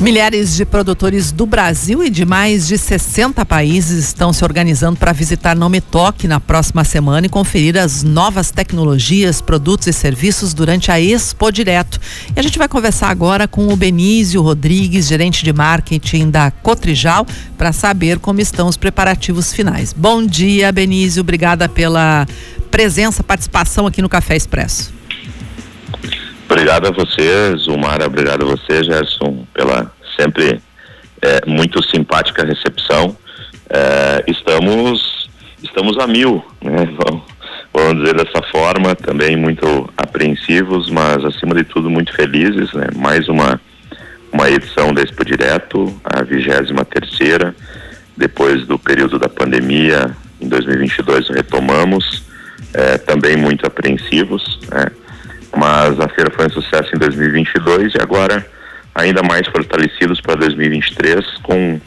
Milhares de produtores do Brasil e de mais de 60 países estão se organizando para visitar Nome Toque na próxima semana e conferir as novas tecnologias, produtos e serviços durante a Expo Direto. E a gente vai conversar agora com o Benísio Rodrigues, gerente de marketing da Cotrijal, para saber como estão os preparativos finais. Bom dia, Benísio. Obrigada pela presença, participação aqui no Café Expresso. Obrigado a você, Zumara, obrigado a você, Gerson, pela sempre é, muito simpática recepção. É, estamos, estamos a mil, né? Vamos, vamos dizer dessa forma, também muito apreensivos, mas acima de tudo muito felizes, né? Mais uma, uma edição da Expo Direto, a vigésima terceira, depois do período da pandemia, em 2022 retomamos, é, também muito apreensivos, né? Mas a feira foi um sucesso em 2022 e agora ainda mais fortalecidos para 2023 com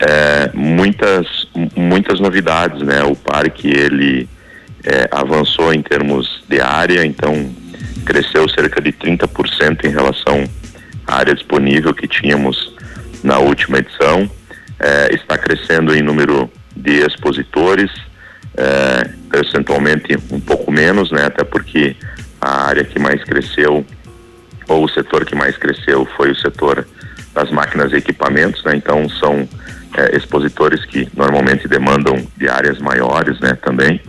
é, muitas muitas novidades, né? O parque ele é, avançou em termos de área, então cresceu cerca de 30% em relação à área disponível que tínhamos na última edição. É, está crescendo em número de expositores, é, percentualmente um pouco menos, né? Até porque a área que mais cresceu, ou o setor que mais cresceu, foi o setor das máquinas e equipamentos, né? Então são é, expositores que normalmente demandam de áreas maiores, né? Também,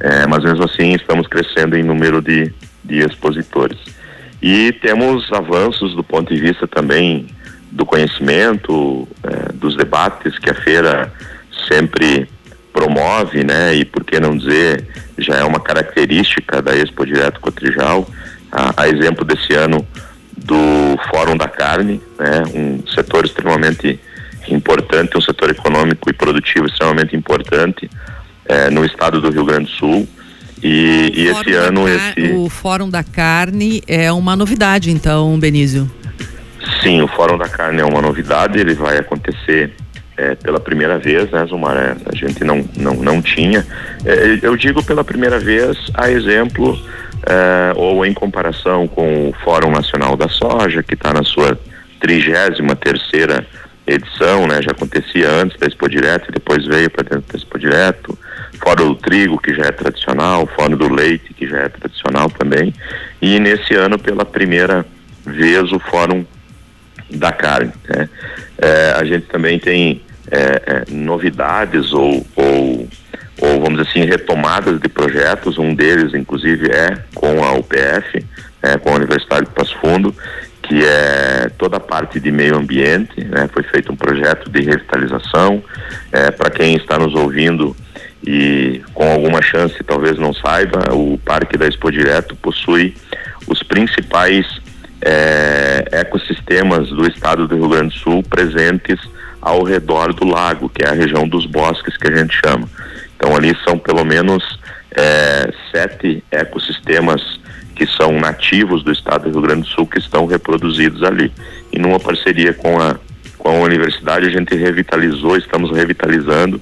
é, mas mesmo assim estamos crescendo em número de, de expositores. E temos avanços do ponto de vista também do conhecimento, é, dos debates que a feira sempre promove, né? E por que não dizer, já é uma característica da Expo Direto Cotrijal, a, a exemplo desse ano do Fórum da Carne, né? Um setor extremamente importante, um setor econômico e produtivo extremamente importante é, no estado do Rio Grande do Sul. E, e esse ano esse o Fórum da Carne é uma novidade, então, Benísio. Sim, o Fórum da Carne é uma novidade. Ele vai acontecer é, pela primeira vez, né, Zumar? É, a gente não, não, não tinha. É, eu digo pela primeira vez, a exemplo é, ou em comparação com o Fórum Nacional da Soja, que está na sua trigésima terceira edição, né? Já acontecia antes da Expo Direto e depois veio para dentro da Expo Direto. Fórum do Trigo, que já é tradicional, Fórum do Leite, que já é tradicional também. E nesse ano, pela primeira vez, o Fórum da Carne. Né? É, a gente também tem é, é, novidades ou, ou, ou, vamos dizer assim, retomadas de projetos. Um deles, inclusive, é com a UPF, é, com a Universidade de Passo Fundo, que é toda a parte de meio ambiente. Né? Foi feito um projeto de revitalização. É, Para quem está nos ouvindo e com alguma chance talvez não saiba, o Parque da Expo Direto possui os principais é, ecossistemas do estado do Rio Grande do Sul presentes ao redor do lago, que é a região dos bosques que a gente chama. Então ali são pelo menos é, sete ecossistemas que são nativos do estado do Rio Grande do Sul que estão reproduzidos ali. E numa parceria com a com a universidade a gente revitalizou, estamos revitalizando.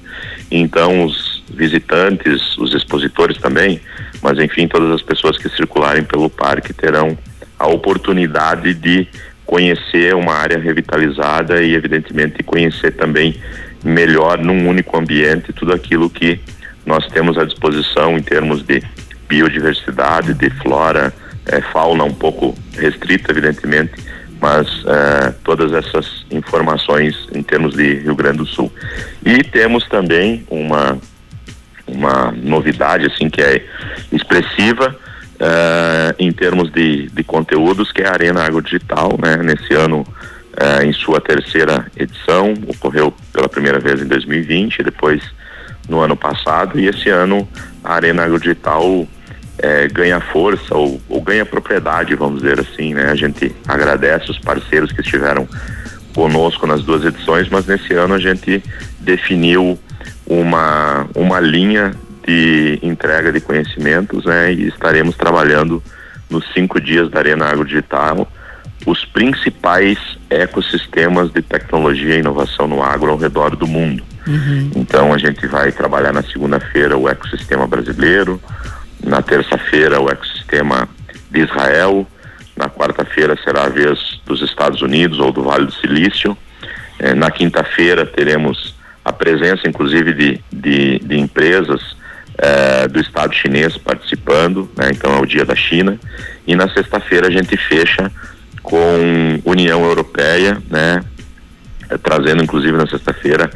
Então os visitantes, os expositores também, mas enfim todas as pessoas que circularem pelo parque terão a oportunidade de conhecer uma área revitalizada e, evidentemente, conhecer também melhor num único ambiente tudo aquilo que nós temos à disposição em termos de biodiversidade, de flora, é, fauna um pouco restrita, evidentemente, mas é, todas essas informações em termos de Rio Grande do Sul. E temos também uma uma novidade assim que é expressiva uh, em termos de, de conteúdos, que é a Arena Água Digital, né? Nesse ano, uh, em sua terceira edição, ocorreu pela primeira vez em 2020, depois no ano passado, e esse ano a Arena Água Digital é, ganha força ou, ou, ganha propriedade, vamos dizer assim, né? A gente agradece os parceiros que estiveram conosco nas duas edições, mas nesse ano a gente definiu uma, uma linha de entrega de conhecimentos, né? E estaremos trabalhando nos cinco dias da Arena Agro Digital os principais ecossistemas de tecnologia e inovação no agro ao redor do mundo. Uhum. Então a gente vai trabalhar na segunda-feira o ecossistema brasileiro, na terça-feira o ecossistema de Israel, na quarta-feira será a vez dos Estados Unidos ou do Vale do Silício. É, na quinta-feira teremos a presença, inclusive, de, de, de empresas é, do Estado chinês participando, né? então é o dia da China. E na sexta-feira a gente fecha com União Europeia, né? É, trazendo, inclusive, na sexta-feira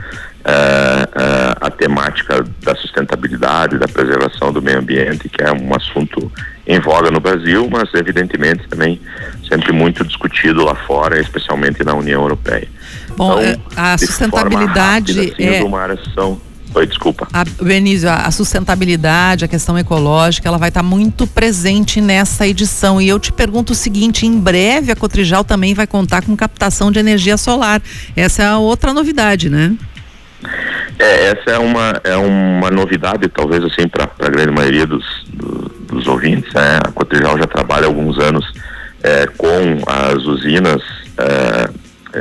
é, a temática da sustentabilidade, da preservação do meio ambiente, que é um assunto em voga no Brasil, mas evidentemente também sempre muito discutido lá fora, especialmente na União Europeia. Bom, então, a sustentabilidade rápida, assim, é uma Oi, desculpa. A, Benício, a, sustentabilidade, a questão ecológica, ela vai estar tá muito presente nessa edição. E eu te pergunto o seguinte: em breve a Cotrijal também vai contar com captação de energia solar. Essa é a outra novidade, né? É, essa é uma, é uma novidade, talvez assim, para a grande maioria dos, do, dos ouvintes. Né? A Cotrijal já trabalha há alguns anos é, com as usinas é,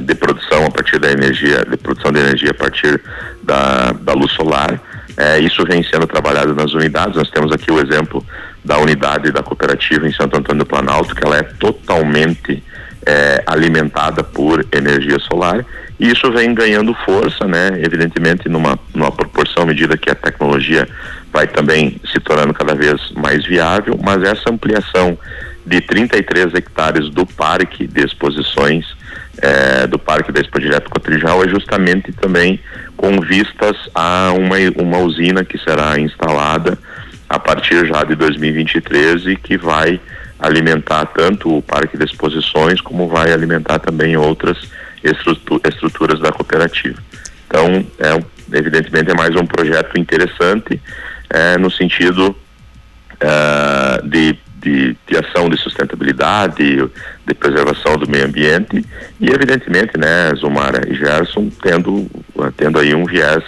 de produção a partir da energia, de produção de energia a partir da, da luz solar. É, isso vem sendo trabalhado nas unidades. Nós temos aqui o exemplo da unidade da cooperativa em Santo Antônio do Planalto, que ela é totalmente é, alimentada por energia solar e isso vem ganhando força, né? Evidentemente numa, numa proporção à medida que a tecnologia vai também se tornando cada vez mais viável, mas essa ampliação de 33 hectares do parque de exposições é, do Parque da Expo Direto Cotrijal é justamente também com vistas a uma, uma usina que será instalada a partir já de 2023 e que vai alimentar tanto o Parque de Exposições como vai alimentar também outras estruturas da cooperativa. Então, é, evidentemente, é mais um projeto interessante é, no sentido é, de, de, de, ação de sustentabilidade, de preservação do meio ambiente e, evidentemente, né, Zumara e Gerson tendo, tendo aí um viés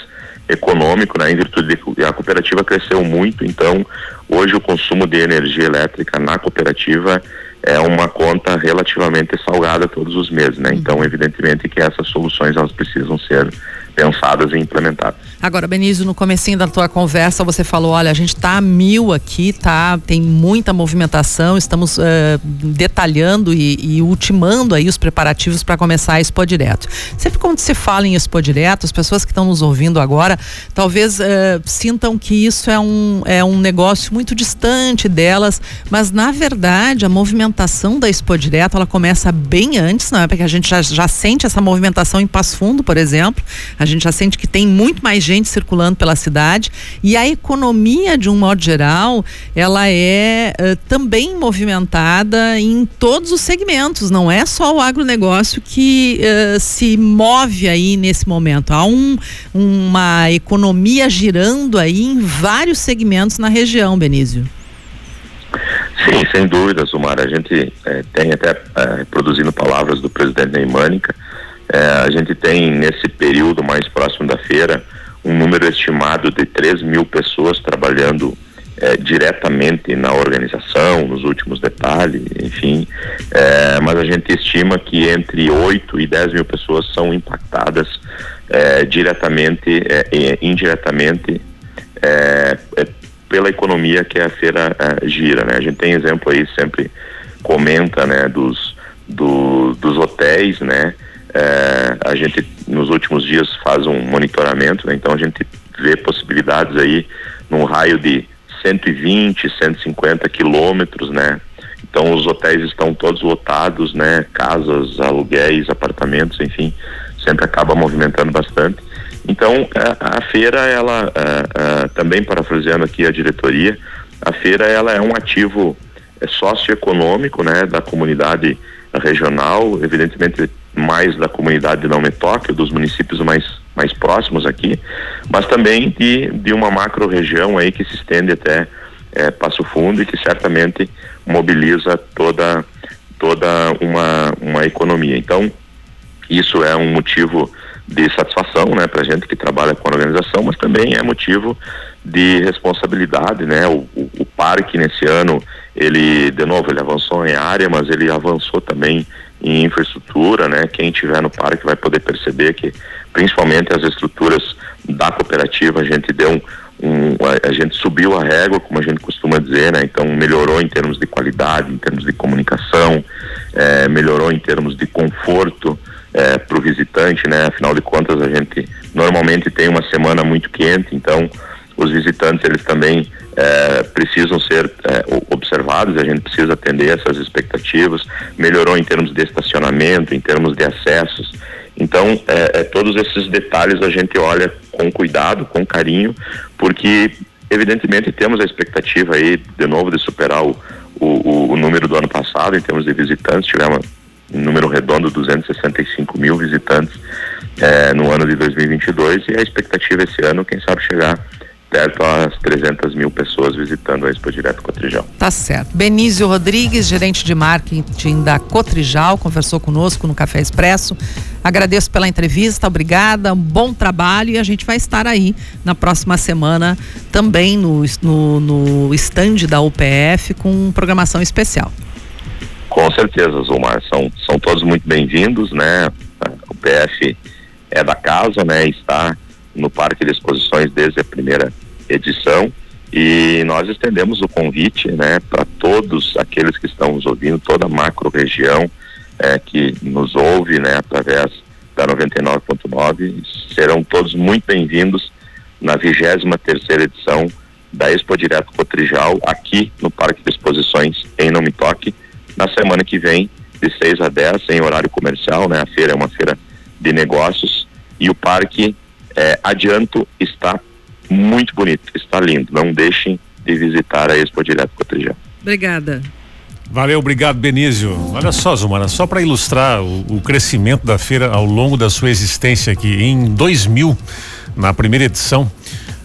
econômico, né, em virtude de a cooperativa cresceu muito, então hoje o consumo de energia elétrica na cooperativa é uma conta relativamente salgada todos os meses, né? Então, evidentemente que essas soluções elas precisam ser pensadas e implementadas. Agora, Benício, no comecinho da tua conversa você falou, olha, a gente está a mil aqui, tá? Tem muita movimentação, estamos uh, detalhando e, e, ultimando aí os preparativos para começar a Expo Direto. Sempre quando se fala em Expo Direto, as pessoas que estão nos ouvindo agora, talvez uh, sintam que isso é um, é um negócio muito distante delas, mas na verdade a movimentação da Expo Direto, ela começa bem antes, não é? Porque a gente já, já sente essa movimentação em Passo Fundo, por exemplo, a gente já sente que tem muito mais gente circulando pela cidade e a economia, de um modo geral, ela é uh, também movimentada em todos os segmentos, não é só o agronegócio que uh, se move aí nesse momento. Há um, uma economia girando aí em vários segmentos na região, Benício. Sim, sem dúvidas, Omar. A gente é, tem até é, produzindo palavras do presidente Neymânica, é, a gente tem nesse período mais próximo da feira um número estimado de 3 mil pessoas trabalhando é, diretamente na organização, nos últimos detalhes, enfim. É, mas a gente estima que entre 8 e 10 mil pessoas são impactadas é, diretamente indiretamente pela economia que a feira gira. Né? A gente tem exemplo aí, sempre comenta né, dos, do, dos hotéis, né? É, a gente nos últimos dias faz um monitoramento, né? então a gente vê possibilidades aí num raio de 120, 150 quilômetros, né? Então os hotéis estão todos lotados, né? Casas, aluguéis, apartamentos, enfim, sempre acaba movimentando bastante. Então a, a feira, ela a, a, também parafraseando aqui a diretoria, a feira ela é um ativo é, socioeconômico, né? Da comunidade regional, evidentemente mais da comunidade de Não Metoque, dos municípios mais, mais próximos aqui, mas também de, de uma macro região aí que se estende até é, Passo Fundo e que certamente mobiliza toda, toda uma, uma economia. Então, isso é um motivo de satisfação, né, para gente que trabalha com a organização, mas também é motivo de responsabilidade, né, o, o, o parque nesse ano, ele, de novo, ele avançou em área, mas ele avançou também em infraestrutura, né? Quem tiver no parque vai poder perceber que, principalmente as estruturas da cooperativa, a gente deu um, um a, a, gente subiu a régua, como a gente costuma dizer, né? Então melhorou em termos de qualidade, em termos de comunicação, é, melhorou em termos de conforto é, para o visitante, né? Afinal de contas, a gente normalmente tem uma semana muito quente, então os visitantes eles também é, precisam ser é, observados, a gente precisa atender essas expectativas. Melhorou em termos de estacionamento, em termos de acessos. Então, é, é, todos esses detalhes a gente olha com cuidado, com carinho, porque evidentemente temos a expectativa aí de novo de superar o, o, o número do ano passado em termos de visitantes. Tivemos um número redondo, 265 mil visitantes é, no ano de 2022 e a expectativa esse ano, quem sabe chegar perto às 300 mil pessoas visitando a Expo Direto Cotrijal. Tá certo. Benício Rodrigues, gerente de marketing da Cotrijal, conversou conosco no Café Expresso. Agradeço pela entrevista, obrigada, um bom trabalho e a gente vai estar aí na próxima semana também no, no, no stand da UPF com programação especial. Com certeza, Zumar, são, são todos muito bem-vindos, né? O PF é da casa, né? Está no Parque de Exposições desde a primeira edição e nós estendemos o convite, né, para todos aqueles que estão nos ouvindo, toda a macro região é, que nos ouve, né, através da 99.9, serão todos muito bem-vindos na 23 terceira edição da Expo Direto Cotrijal aqui no Parque de Exposições em Não Me Toque na semana que vem, de 6 a 10, em horário comercial, né? A feira é uma feira de negócios e o parque, é, adianto, está muito bonito, está lindo. Não deixem de visitar a Expo Direto Cotrijal. Obrigada. Valeu, obrigado, Benício. Olha só, Zumara, só para ilustrar o, o, crescimento da feira ao longo da sua existência aqui. Em 2000, na primeira edição,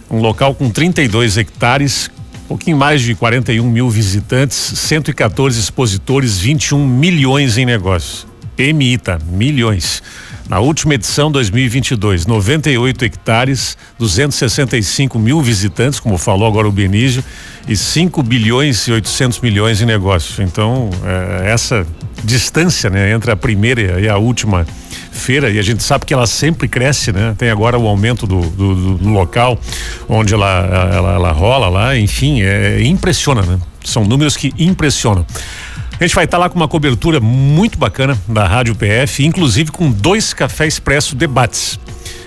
um local com 32 hectares, pouquinho mais de 41 mil visitantes, 114 expositores, 21 milhões em negócios. PMI, tá? Milhões. Na última edição 2022, 98 hectares, 265 mil visitantes, como falou agora o Benício, e 5 bilhões e 800 milhões em negócios. Então, é, essa distância né, entre a primeira e a última feira e a gente sabe que ela sempre cresce, né? Tem agora o aumento do, do, do local onde ela, ela, ela, rola lá, enfim, é, impressiona, né? São números que impressionam. A gente vai estar lá com uma cobertura muito bacana da Rádio PF, inclusive com dois café expresso debates.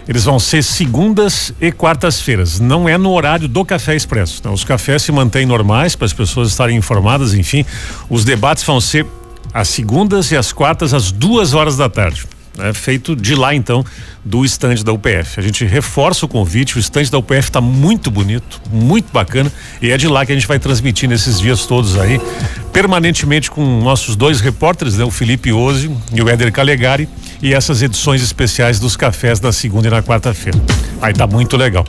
Eles vão ser segundas e quartas-feiras. Não é no horário do café expresso. Então, os cafés se mantêm normais para as pessoas estarem informadas. Enfim, os debates vão ser às segundas e às quartas às duas horas da tarde né, feito de lá então do estande da UPF. A gente reforça o convite, o estande da UPF está muito bonito, muito bacana e é de lá que a gente vai transmitir nesses dias todos aí, permanentemente com nossos dois repórteres, né, o Felipe Ozzi e o Éder Calegari e essas edições especiais dos cafés da segunda e na quarta-feira. Aí tá muito legal.